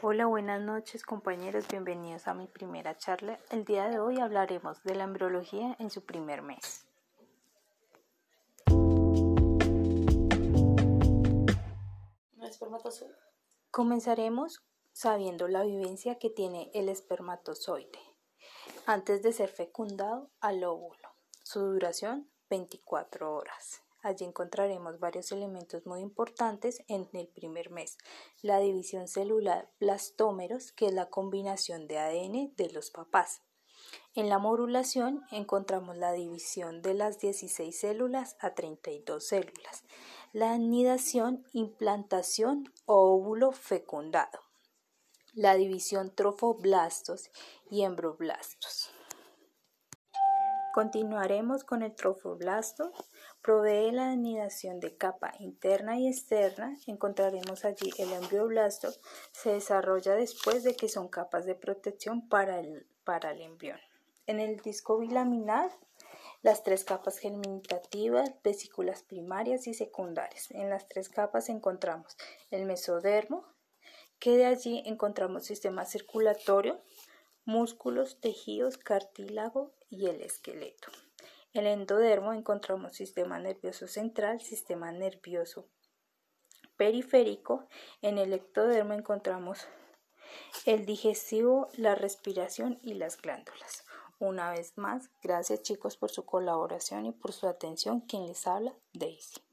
Hola, buenas noches compañeros, bienvenidos a mi primera charla. El día de hoy hablaremos de la embriología en su primer mes. Comenzaremos sabiendo la vivencia que tiene el espermatozoide antes de ser fecundado al óvulo. Su duración 24 horas. Allí encontraremos varios elementos muy importantes en el primer mes. La división celular plastómeros, que es la combinación de ADN de los papás. En la morulación encontramos la división de las 16 células a 32 células. La anidación, implantación o óvulo fecundado. La división trofoblastos y embroblastos. Continuaremos con el trofoblasto. Provee la anidación de capa interna y externa. Encontraremos allí el embrioblasto. Se desarrolla después de que son capas de protección para el, para el embrión. En el disco bilaminar, las tres capas germinativas, vesículas primarias y secundarias. En las tres capas encontramos el mesodermo, que de allí encontramos sistema circulatorio, músculos, tejidos, cartílago y el esqueleto. En el endodermo encontramos sistema nervioso central, sistema nervioso periférico. En el ectodermo encontramos el digestivo, la respiración y las glándulas. Una vez más, gracias chicos por su colaboración y por su atención. Quien les habla, Daisy.